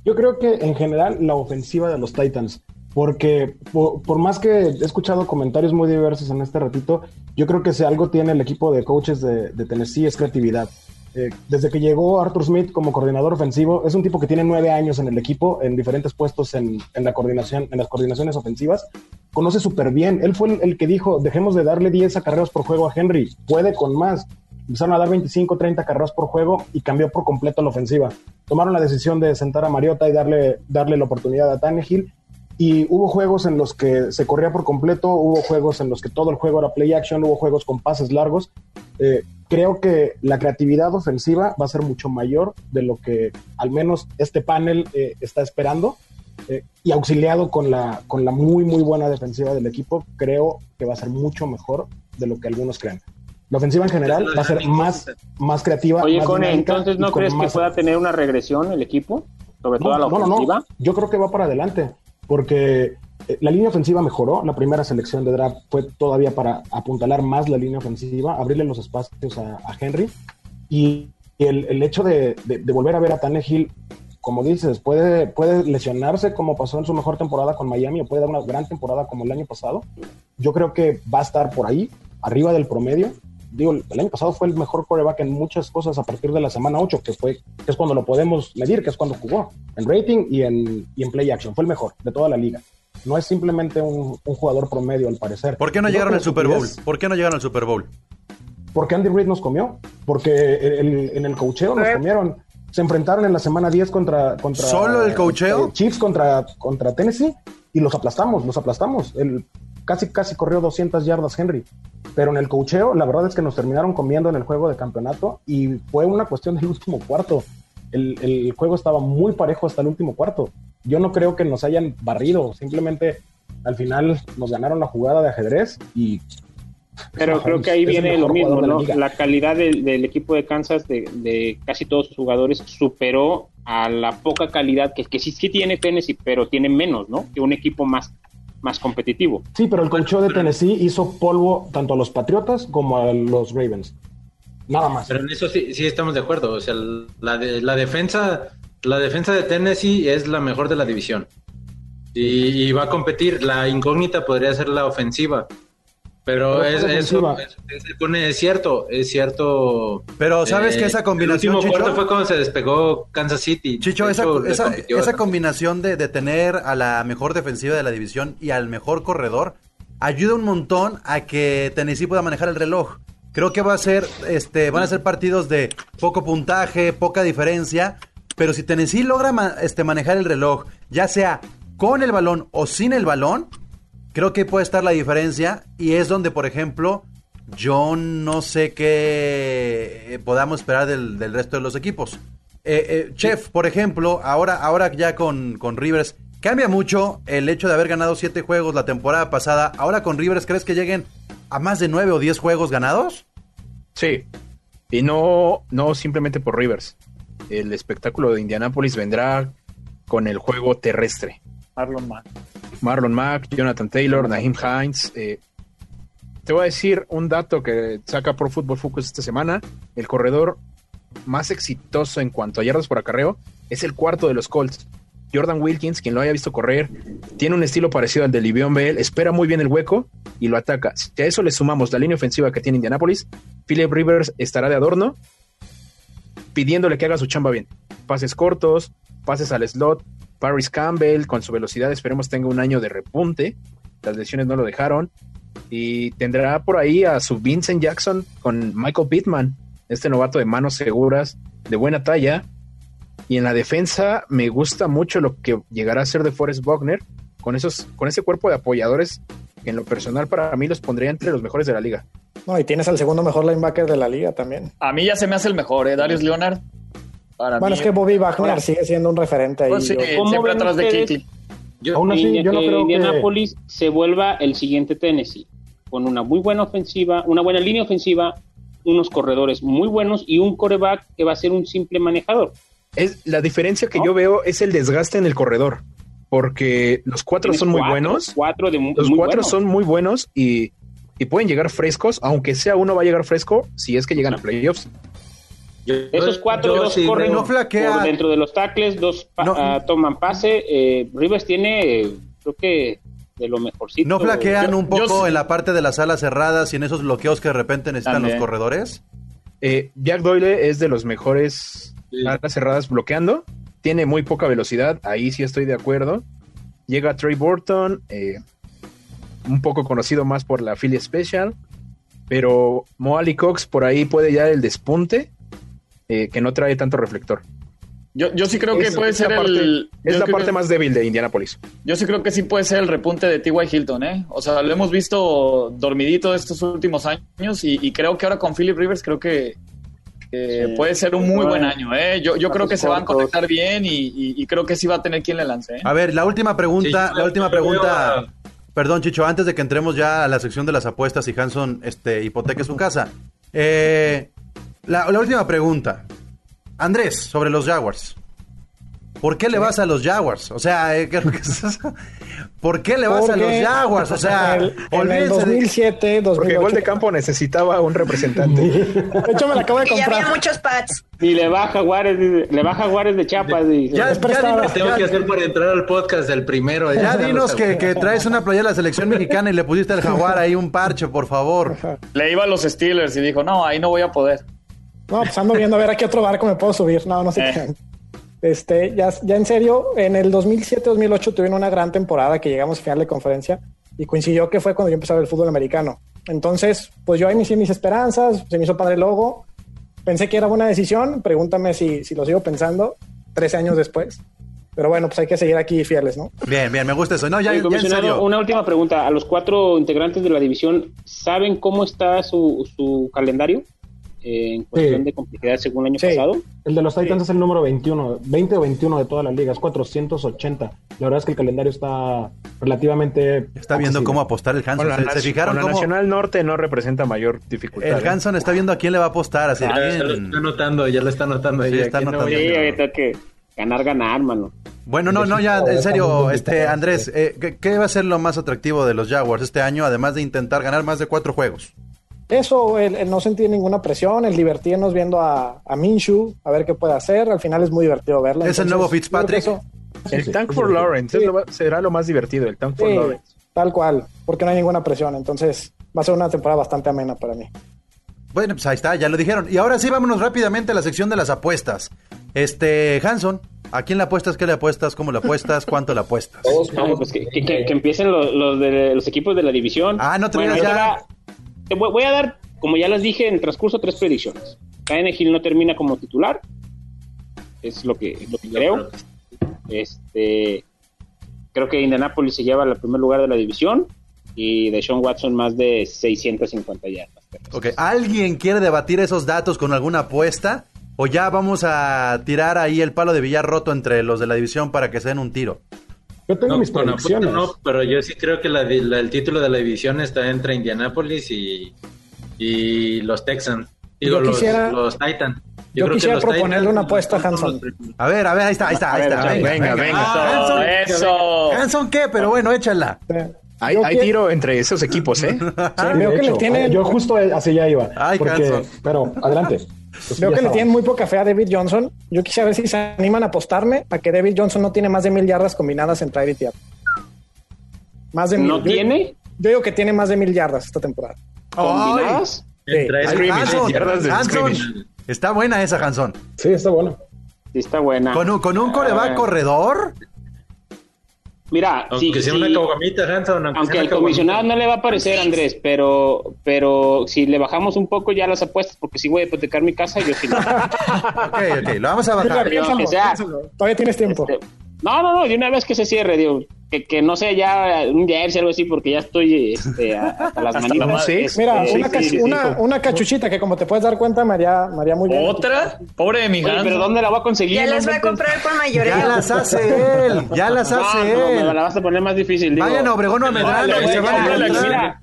G: Yo creo que en general la ofensiva de los Titans, porque por, más que he escuchado comentarios muy diversos en este ratito, yo creo que si algo tiene el equipo de coaches de, Tennessee es creatividad. Eh, desde que llegó Arthur Smith como coordinador ofensivo, es un tipo que tiene nueve años en el equipo, en diferentes puestos en, la coordinación, en las coordinaciones ofensivas. Conoce súper bien. Él fue el, el que dijo: dejemos de darle 10 acarreos por juego a Henry, puede con más. Empezaron a dar 25, 30 acarreos por juego y cambió por completo la ofensiva. Tomaron la decisión de sentar a Mariota y darle, darle la oportunidad a Tannehill. Y hubo juegos en los que se corría por completo, hubo juegos en los que todo el juego era play action, hubo juegos con pases largos. Eh, creo que la creatividad ofensiva va a ser mucho mayor de lo que al menos este panel eh, está esperando. Eh, y auxiliado con la, con la muy, muy buena defensiva del equipo, creo que va a ser mucho mejor de lo que algunos creen. La ofensiva en general va a ser más, más creativa.
F: Oye,
G: más
F: Cone, entonces ¿no crees que pueda tener una regresión el equipo? Sobre todo
G: no,
F: a la
G: no, no, no.
F: ofensiva.
G: Yo creo que va para adelante, porque eh, la línea ofensiva mejoró. La primera selección de draft fue todavía para apuntalar más la línea ofensiva, abrirle los espacios a, a Henry. Y, y el, el hecho de, de- de volver a ver a Tannehill, como dices, puede, puede lesionarse como pasó en su mejor temporada con Miami, o puede dar una gran temporada como el año pasado. Yo creo que va a estar por ahí, arriba del promedio. Digo, el año pasado fue el mejor coreback en muchas cosas a partir de la semana 8, que fue que es cuando lo podemos medir, que es cuando jugó, en rating y en, y en play action. Fue el mejor de toda la liga. No es simplemente un, un jugador promedio, al parecer.
A: ¿Por qué no
G: Yo
A: llegaron al Super Bowl?
G: es
A: ¿Por qué no llegaron al Super Bowl?
G: Porque Andy Reid nos comió. Porque el- en el cocheo nos comieron. Se enfrentaron en la semana 10 contra. contra
A: ¿Solo el coacheo?
G: eh, Chiefs contra, contra Tennessee y los aplastamos, los aplastamos. El, casi, casi corrió 200 yardas Henry. Pero en el cocheo, la verdad es que nos terminaron comiendo en el juego de campeonato y fue una cuestión del último cuarto. El, el juego estaba muy parejo hasta el último cuarto. Yo no creo que nos hayan barrido, simplemente al final nos ganaron la jugada de ajedrez y
F: pero creo que ahí viene lo mismo, ¿no? La, calidad del, equipo de Kansas, de, casi todos sus jugadores, superó a la poca calidad que, que sí, sí tiene Tennessee, pero tiene menos, ¿no? Que un equipo más, más competitivo.
G: Sí, pero el concho de Tennessee hizo polvo tanto a los Patriotas como a los Ravens. Nada más.
H: Pero en eso sí, sí estamos de acuerdo. O sea, la, la defensa, la defensa de Tennessee es la mejor de la división. y va a competir. La incógnita podría ser la ofensiva pero es, eso, es cierto, es cierto.
A: Pero sabes que esa combinación.
H: El último fue cuando se despegó Kansas City.
A: Chicho, esa, esa, combinación de, de, tener a la mejor defensiva de la división y al mejor corredor ayuda un montón a que Tennessee pueda manejar el reloj. Creo que va a ser, este, van a ser partidos de poco puntaje, poca diferencia. Pero si Tennessee logra este, manejar el reloj, ya sea con el balón o sin el balón, Creo que puede estar la diferencia y es donde, por ejemplo, yo no sé qué eh, podamos esperar del, resto de los equipos. Eh, eh, Chef, por ejemplo, ahora, ahora ya con, con Rivers, cambia mucho el hecho de haber ganado siete juegos la temporada pasada. Ahora con Rivers, ¿crees que lleguen a más de nueve o diez juegos ganados?
B: Sí, y no, no simplemente por Rivers. El espectáculo de Indianapolis vendrá con el juego terrestre.
D: Marlon Mack.
B: Marlon Mack, Jonathan Taylor, Naheem Hines. Eh, te voy a decir un dato que saca Pro Football Focus esta semana. El corredor más exitoso en cuanto a yardas por acarreo es el cuarto de los Colts. Jordan Wilkins, quien lo haya visto correr, tiene un estilo parecido al de Livion Bell, espera muy bien el hueco y lo ataca. Si a eso le sumamos la línea ofensiva que tiene Indianapolis, Philip Rivers estará de adorno pidiéndole que haga su chamba bien. Pases cortos, pases al slot, Paris Campbell, con su velocidad, esperemos tenga un año de repunte. Las lesiones no lo dejaron. Y tendrá por ahí a su Vincent Jackson con Michael Pittman, este novato de manos seguras, de buena talla. Y en la defensa me gusta mucho lo que llegará a ser de Forrest Buckner, con, esos, con ese cuerpo de apoyadores que en lo personal para mí los pondría entre los mejores de la liga.
E: No, y tienes al segundo mejor linebacker de la liga también.
D: A mí ya se me hace el mejor, ¿eh? Darius Leonard
E: bueno, es que Bobby Wagner sigue siendo un referente ahí.
D: Pues siempre atrás de Kitty.
F: Yo, Aún así, yo no creo Indianapolis se vuelva el siguiente Tennessee, con una muy buena ofensiva, una buena línea ofensiva, unos corredores muy buenos y un coreback que va a ser un simple manejador.
B: Es la diferencia que yo veo es el desgaste en el corredor, porque los cuatro son muy buenos.
F: Cuatro de
B: los cuatro son muy buenos y, y pueden llegar frescos, aunque sea uno va a llegar fresco si es que llegan a playoffs.
F: Esos cuatro, dos corren no por dentro de los tackles, dos ah, toman pase. Eh, Rivers tiene, creo que de lo mejorcito.
A: ¿No flaquean un poco en la parte de las alas cerradas y en esos bloqueos que de repente necesitan los corredores?
B: Eh, Jack Doyle es de los mejores alas cerradas bloqueando. Tiene muy poca velocidad, ahí sí estoy de acuerdo. Llega Trey Burton, eh, un poco conocido más por la Philly Special, pero Moali Cox por ahí puede ya el despunte eh, que no trae tanto reflector.
D: Yo, yo sí creo que puede ser el.
B: Es la parte más débil de Indianapolis.
D: Yo sí creo que sí puede ser el repunte de T.Y. Hilton, ¿eh? O sea, lo hemos visto dormidito estos últimos años y, creo que ahora con Philip Rivers creo que puede ser un muy buen año, ¿eh? Yo, yo creo que se van a conectar bien y, creo que sí va a tener quien le lance. ¿eh?
A: A ver, la última pregunta, la última pregunta. Perdón, Chicho, antes de que entremos ya a la sección de las apuestas y Hanson este, hipoteque su casa. Eh, la, última pregunta. Andrés, sobre los Jaguars. ¿Por qué le vas a los Jaguars? O sea, eh, ¿por qué le vas a los Jaguars? O sea,
E: en el 2007, 2008.
B: Porque Gol de Campo necesitaba un representante.
E: De hecho, me la acabo de comprar.
I: Y había muchos pads.
F: Y le baja Jaguares, le baja Jaguares de Chiapas.
H: Ya, ya tengo que hacer para entrar al podcast del primero.
A: Ya, dinos que, que, traes una playa de la selección mexicana y le pusiste al Jaguar ahí un parche, por favor.
D: Le iba a los Steelers y dijo, no, ahí no voy a poder.
E: No, pues ando viendo a ver a qué otro barco me puedo subir. No, no sé qué. Este, ya, ya en serio, en el 2007-2008 tuvieron una gran temporada que llegamos a final de conferencia y coincidió que fue cuando yo empecé a ver el fútbol americano. Entonces, pues yo ahí inicié mis esperanzas, se me hizo padre el logo, pensé que era buena decisión, pregúntame si, si lo sigo pensando 13 años después. Pero bueno, pues hay que seguir aquí fieles, ¿no?
A: Bien, bien, me gusta eso. No, ya, ya en serio.
F: Una última pregunta. ¿A los cuatro integrantes de la división saben cómo está su, su calendario? Eh, en cuestión de complejidad según el año
G: Sí.
F: pasado.
G: El de los Titans es el número 21, 20 o 21 de toda la liga, es 480. La verdad es que el calendario está relativamente...
A: Está viendo cómo apostar el Hanson.
B: Con la,
A: ¿Se, se
B: naci-
A: fijaron
B: con la
A: cómo
B: Nacional Norte no representa mayor dificultad.
A: el
B: ¿eh?
A: Hanson está viendo a quién le va a apostar? Así,
H: Ya se lo
A: bien.
H: está notando, ya lo está notando.
A: Sí,
H: ahí,
A: está
H: no
A: notando.
F: ahorita que ganar, ganar, mano.
A: Bueno, no, no, ya, en serio, este Andrés, eh, ¿qué, qué va a ser lo más atractivo de los Jaguars este año, además de intentar ganar más de cuatro juegos?
E: Eso, el, el no sentir ninguna presión, el divertirnos viendo a, a Minshew, a ver qué puede hacer. Al final es muy divertido verlo.
A: ¿Es el nuevo Fitzpatrick?
E: eso-
B: El Tank for Lawrence lo será lo más divertido, el Tank for
E: sí,
B: Lawrence.
E: tal cual, porque no hay ninguna presión. Entonces va a ser una temporada bastante amena para mí.
A: Bueno, pues ahí está, ya lo dijeron. Y ahora sí, vámonos rápidamente a la sección de las apuestas. Este, Hanson, ¿a quién le apuestas? ¿Qué le apuestas? ¿Cómo le apuestas? ¿Cuánto le apuestas?
F: No, pues que, que- que- que empiecen los, los de los equipos de la división.
A: Ah, no te
F: Bueno,
A: ya.
F: va. Te voy, a dar, como ya les dije en el transcurso, tres predicciones. Hill no termina como titular. Es lo que, lo que creo. Este, creo que Indianapolis se lleva al primer lugar de la división. Y de Sean Watson más de 650 yardas.
A: Ok, ¿alguien quiere debatir esos datos con alguna apuesta? ¿O ya vamos a tirar ahí el palo de billar roto entre los de la división para que se den un tiro?
G: Yo tengo
H: No,
G: mis predicciones.
H: no, pero yo sí creo que la el título de la división está entre Indianapolis y, y los Texans. Digo,
E: Yo
H: los,
E: quisiera-
H: los Titans.
E: Yo,
H: creo que
E: quisiera
H: los
E: proponerle
H: Titans
E: una apuesta a
H: son
E: Hanson.
H: los.
A: A ver, a ver, ahí está, ahí está, ahí está.
F: venga,
B: venga, venga.
A: Ah, Hanson,
D: Eso.
A: Hanson, ¿qué? Pero bueno, échala.
B: Hay,
E: Yo
B: hay
E: que-
B: tiro entre esos equipos, ¿eh?
G: Sí,
E: que le tienen-
G: Yo justo así ya iba.
A: Ay,
G: porque,
A: Hanson.
G: pero adelante. Pues
E: Veo
G: ya
E: que le tienen muy poca fe a David Johnson. Yo quisiera ver si se animan a apostarme a que David Johnson no tiene más de mil yardas combinadas entre aire y. Más de mil.
F: ¿No
E: Yo-
F: tiene?
E: Yo digo que tiene más de mil yardas esta temporada.
F: ¿Combinadas?
H: Scrimmage,
A: Hanson,
B: yardas de
A: Hanson.
B: scrimmage.
A: Está buena esa, Hanson.
G: Sí, está bueno.
F: Sí, está buena.
A: ¿Con un, con un coreback
F: Ah.
A: corredor?
F: Mira,
H: Aunque sea caguamita, sea
F: al comisionado no le va a parecer, Andrés, pero, pero si le bajamos un poco ya las apuestas, porque si voy a hipotecar mi casa, yo sí. lo-
A: Ok, ok, lo vamos a
E: Mira,
A: bajar.
E: piénsalo,
F: que sea.
E: piénsalo. Todavía tienes tiempo.
F: Este, no, no, no, de una vez que se cierre, digo, que, que no sea ya un jersey o algo así, porque ya estoy este, a- hasta las manitas.
B: la.
F: Este,
E: Mira,
F: sí,
E: una,
F: sí,
E: cachu-
F: sí, sí.
E: una, una cachuchita que como te puedes dar cuenta, María, María muy bien.
D: ¿Otra? Pobre de mi
F: Oye, pero ¿dónde la voy a conseguir?
I: Ya las va a comprar por mayoreo.
A: Ya las hace él, ya las
F: No,
A: hace
F: no, me la
A: él.
F: vas a poner más difícil. digo.
A: Vayan a Obregón o a Medrano se van a
F: órale,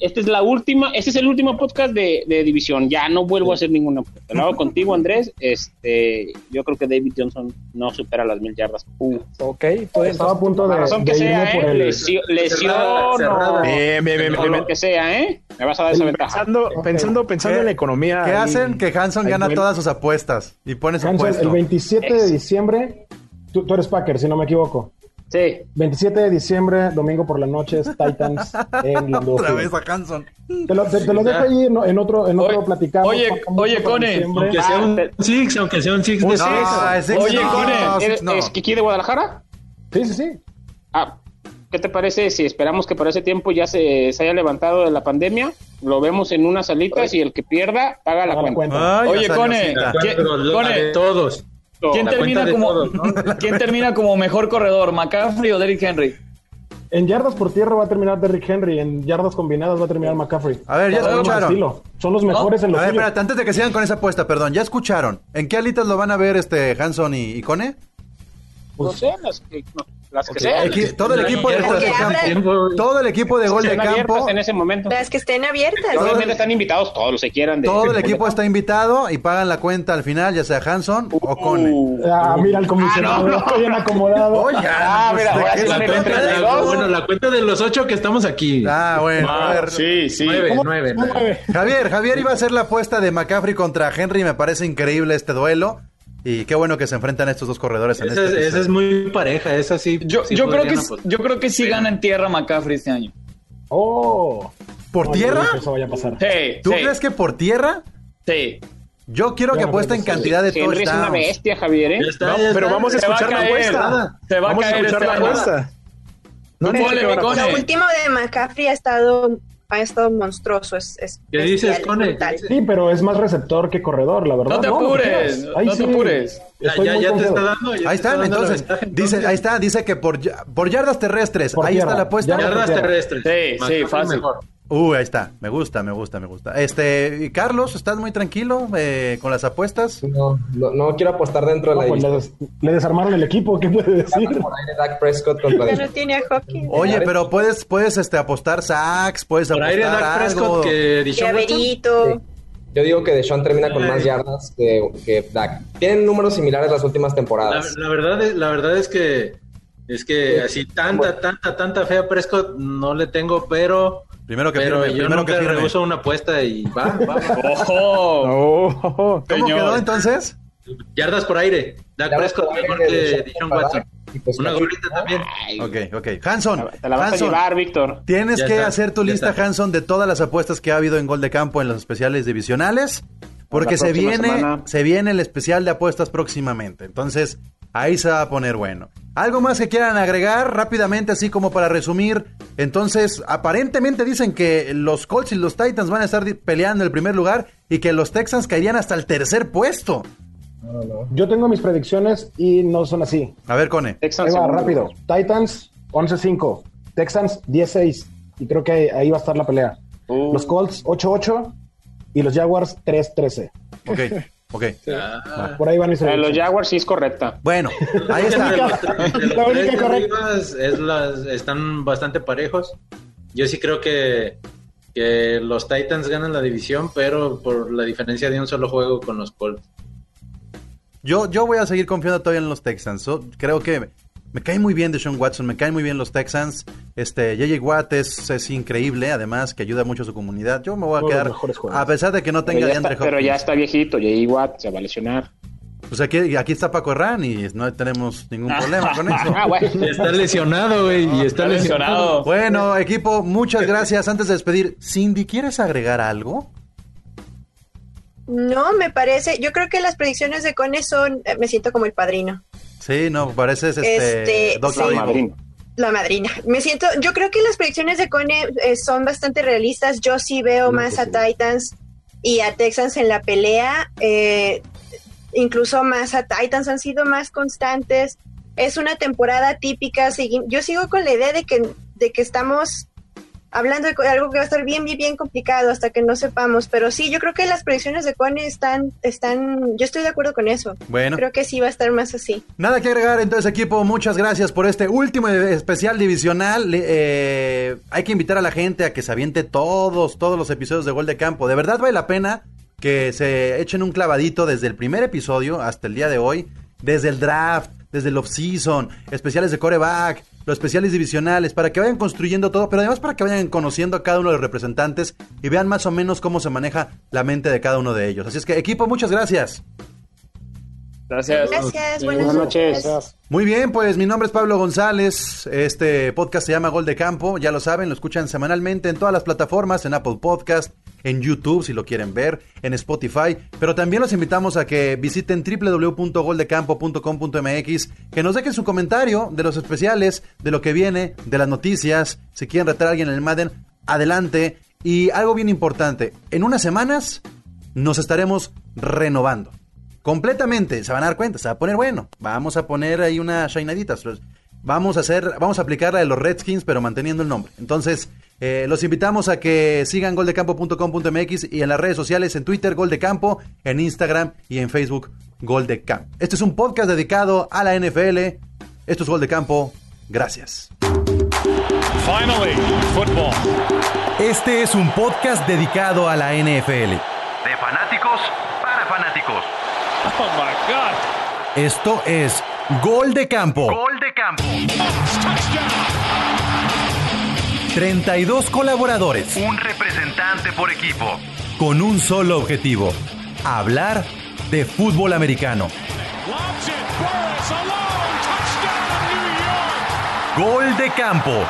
F: Esta es la última, este es el último podcast de, de división. Ya no vuelvo a hacer ninguna apuesta. Lo hago contigo, Andrés. Este, yo creo que David Johnson no supera las mil yardas. Uh,
E: Ok, tú
G: Estaba a punto
F: por la
G: de,
F: razón que
G: de irme
F: sea,
G: por
F: ¿eh?
G: el...
F: Lesión
H: Cerrada, cerrada.
F: o,
B: Bien, bien, bien, bien,
F: que sea, ¿eh? Me vas a dar esa ventaja.
B: Pensando, pensando, pensando
A: ¿Qué-
B: en la economía.
A: ¿Qué
B: ahí-
A: hacen? Que Hanson gana todas sus apuestas y pone su
G: Hanson,
A: puesto.
G: el 27 de diciembre, tú, tú eres Packer, si no me equivoco.
F: Sí.
G: 27 de diciembre, domingo por la noche, es Titans en Lambeau
A: Otra vez a Hanson.
G: Te lo, te- te lo dejo ahí en, en otro, en otro
D: Oye,
G: platicamos.
D: oye, oye, Cone.
H: Aunque sea
F: Ah,
H: un
F: te-
H: six, aunque sea un six de
A: six. Ah,
D: Oye,
A: no,
D: Cone,
A: no,
F: ¿Eres,
A: no.
F: ¿Es Kiki de Guadalajara?
G: Sí, sí, sí.
F: Ah, ¿qué te parece si esperamos que para ese tiempo ya se, se haya levantado de la pandemia? Lo vemos en unas salitas y el que pierda paga la
G: Paga la
F: cuenta.
G: cuenta.
A: Ay,
D: Oye, Cone,
A: cita.
D: ¿quién-
H: Pero la
D: Cone,
H: de todos.
D: ¿Quién termina, como,
H: todos, ¿no?
D: ¿quién termina como mejor corredor, McCaffrey o Derrick Henry?
G: En yardas por tierra va a terminar Derrick Henry, en yardas combinadas va a terminar McCaffrey.
A: A ver, ya escucharon.
G: Son los mejores en
A: A
G: los
A: ver,
G: suyo.
A: espérate, antes de que sigan con esa apuesta, perdón, ¿ya escucharon? ¿En qué alitas lo van a ver este Hanson y, y Cone?
F: No sé, las que, no, las que sean.
A: Equi- todo el equipo de gol de campo. Todo el equipo de gol de campo.
F: en ese momento.
I: Las que estén abiertas.
F: Obviamente están invitados todos los que quieran. De,
A: Todo el equipo está invitado y pagan la cuenta al final, ya sea Hanson o Cone.
F: Uh,
G: Ah, mira el comisionado,
F: Ah,
G: está bien acomodado.
A: Oye,
F: Ah,
A: pues,
F: mira.
H: Bueno, la cuenta de los ocho que estamos aquí.
A: Ah, bueno, a ver.
D: Sí, sí.
H: Nueve.
A: Javier, Javier iba a hacer la apuesta de McCaffrey contra Henry, me parece increíble este duelo. Y qué bueno que se enfrentan estos dos corredores en
H: Esa es,
A: este
H: esa es muy pareja, esa sí.
D: Yo,
H: sí
D: yo, creo que,
H: podrían
D: s-
H: apostar.
D: yo creo que sí gana en tierra McCaffrey este año.
G: Oh.
A: ¿Por
G: No,
A: tierra?
G: no creo que eso vaya a pasar.
D: Sí,
A: ¿Tú
D: sí,
A: crees que por tierra?
D: sí.
A: Yo quiero que
G: Yo no
A: apuesta en
G: creo que sí.
A: cantidad de
F: Henry es una bestia, Javier, ¿eh?
H: Está,
B: No, pero vamos a
D: va a
B: escuchar la apuesta.
D: Se va a
B: vamos a
D: caer
B: escuchar
D: este
B: la apuesta. No a.
I: Lo último de McCaffrey ha estado, ha estado monstruoso. Es, es
H: ¿Qué dices, Cone?
G: Sí, pero es más receptor que corredor, la verdad.
D: No te apures.
G: Ahí
D: no te
G: sí,
D: apures.
H: Ya,
G: estoy
H: ya,
G: muy
H: ya te está dando. ya
A: Ahí está,
H: dando la
A: entonces,
H: ventaja,
A: dice, ahí está, dice que por, por yardas terrestres,
G: Por
A: ahí
G: tierra.
A: está la apuesta.
G: Yardas
H: Yardas terrestres.
D: Sí, sí, fácil.
H: mejor.
A: Uy, ahí está. Me gusta, me gusta, me gusta. Este, y Carlos, ¿estás muy tranquilo eh, con las apuestas?
C: No, no, no quiero apostar dentro de la
G: pues le,
C: división.
G: des- le desarmaron el equipo, ¿qué puede decir?
C: Por aire Dak Prescott contra
I: Ya no tiene a.
A: Oye, pero puedes, puedes este, apostar sacks, puedes
H: Por aire
A: apostar
H: Dak
A: algo.
H: Prescott que.
I: Llaverito.
C: Yo digo que Deshaun termina con más yardas que, que Dak. Tienen números similares las últimas
H: La,
C: temporadas.
H: la verdad es, la verdad es que es que así tanta, tanta, tanta fe a Prescott no le tengo, pero
A: Primero que
H: pero
A: firme,
H: yo
A: primero que
H: nunca rehuso una apuesta y va.
D: ¡Ojo!
B: Oh,
A: ¿Cómo
D: señor.
A: quedó entonces?
H: Yardas por aire. Dak Prescott mejor que
C: para
H: Watson.
C: Pues
H: Una golita también.
A: Ok, ok. Hanson,
F: Te la vas a
A: Hanson,
F: llevar, Víctor.
A: tienes
H: Ya
A: que
H: está,
A: hacer tu lista,
H: está.
A: Hanson, de todas las apuestas que ha habido en Gol de Campo en los especiales divisionales, porque se viene,
F: semana.
A: se viene el especial de apuestas próximamente. Entonces, ahí se va a poner bueno. ¿Algo más que quieran agregar rápidamente, así como para resumir? Entonces, aparentemente dicen que los Colts y los Titans van a estar peleando el primer lugar y que los Texans caerían hasta el tercer puesto.
G: Yo tengo mis predicciones y no son así.
A: A ver, Cone.
F: Texans
G: Ahí va, rápido. Titans 11-5, Texans 10-6 y creo que ahí va a estar la pelea.
F: Uh.
G: Los Colts 8-8 y los Jaguars 3-13.
A: Ok, ok.
H: Ah.
G: Por ahí van mis
F: los. Jaguars sí es correcta.
A: Bueno, ahí está.
G: La única correcta.
H: es- es las- están bastante parejos. Yo sí creo que, que los Titans ganan la división, pero por la diferencia de un solo juego con los Colts.
A: Yo, yo voy a seguir confiando todavía en los Texans. So, creo que me cae muy bien Deshaun Watson, me caen muy bien los Texans. Este, JJ Watt es, es increíble, además, que ayuda mucho a su comunidad. Yo me voy a
G: Uno de los
A: quedar, a pesar de que no
F: Pero
A: tenga
F: ya,
A: DeAndre
F: está, pero ya está viejito, J.I. Watt se va a lesionar.
A: Pues aquí, aquí está Paco Herrán y no tenemos ningún problema con eso.
F: Ah, bueno.
H: Está lesionado, güey, y está
D: Está lesionado.
A: Bueno, equipo, muchas gracias. Antes de despedir, Cindy, ¿quieres agregar algo?
I: No, me parece. Yo creo que las predicciones de Cone son. eh, Me siento como el padrino.
A: Sí, no, pareces este,
I: Este,
A: Doctor
I: sí.
A: Evil.
F: Madrina.
I: La madrina. Me siento. Yo creo que las predicciones de Cone eh, son bastante realistas. Yo sí veo más a Titans y a Texans en la pelea. eh, incluso más a Titans han sido más constantes. Es una temporada típica. Yo sigo con la idea de que, de que estamos hablando de algo que va a estar bien, bien, bien complicado hasta que no sepamos. Pero sí, yo creo que las predicciones de Cone están, están. Yo estoy de acuerdo con eso.
A: Bueno.
I: Creo que sí va a estar más así.
A: Nada que agregar entonces equipo, muchas gracias por este último especial divisional. Eh, hay que invitar a la gente a que se aviente todos, todos los episodios de Gol de Campo. De verdad vale la pena que se echen un clavadito desde el primer episodio hasta el día de hoy, desde el draft, desde el off-season, especiales de coreback, los especiales divisionales, para que vayan construyendo todo, pero además para que vayan conociendo a cada uno de los representantes y vean más o menos cómo se maneja la mente de cada uno de ellos. Así es que equipo, muchas gracias.
D: Gracias.
I: Gracias, buenas,
F: Buenas noches.
I: noches.
A: Muy bien, pues mi nombre es Pablo González. Este podcast se llama Gol de Campo. Ya lo saben, lo escuchan semanalmente en todas las plataformas, en Apple Podcast, en YouTube si lo quieren ver, en Spotify. Pero también los invitamos a que visiten www.goldecampo.com.mx, que nos dejen su comentario de los especiales, de lo que viene, de las noticias. Si quieren retar a alguien en el Madden, adelante. Y algo bien importante, en unas semanas nos estaremos renovando. Completamente, se van a dar cuenta, se va a poner bueno. Vamos a poner ahí unas shainaditas. Vamos a hacer, vamos a aplicar la de los Redskins, pero manteniendo el nombre. Entonces, eh, los invitamos a que sigan goldecampo.com.mx y en las redes sociales, en Twitter, Gol de Campo, en Instagram y en Facebook, Gol de Campo. Este es un podcast dedicado a la NFL. Esto es Gol de Campo. Gracias.
J: Finally, football.
A: Este es un podcast dedicado a la NFL.
K: De fanáticos para fanáticos.
J: Oh my God.
A: Esto es Gol de Campo.
K: Gol de campo.
A: 32 colaboradores
K: Un representante por equipo.
A: con un solo objetivo, hablar de fútbol americano. Gol de campo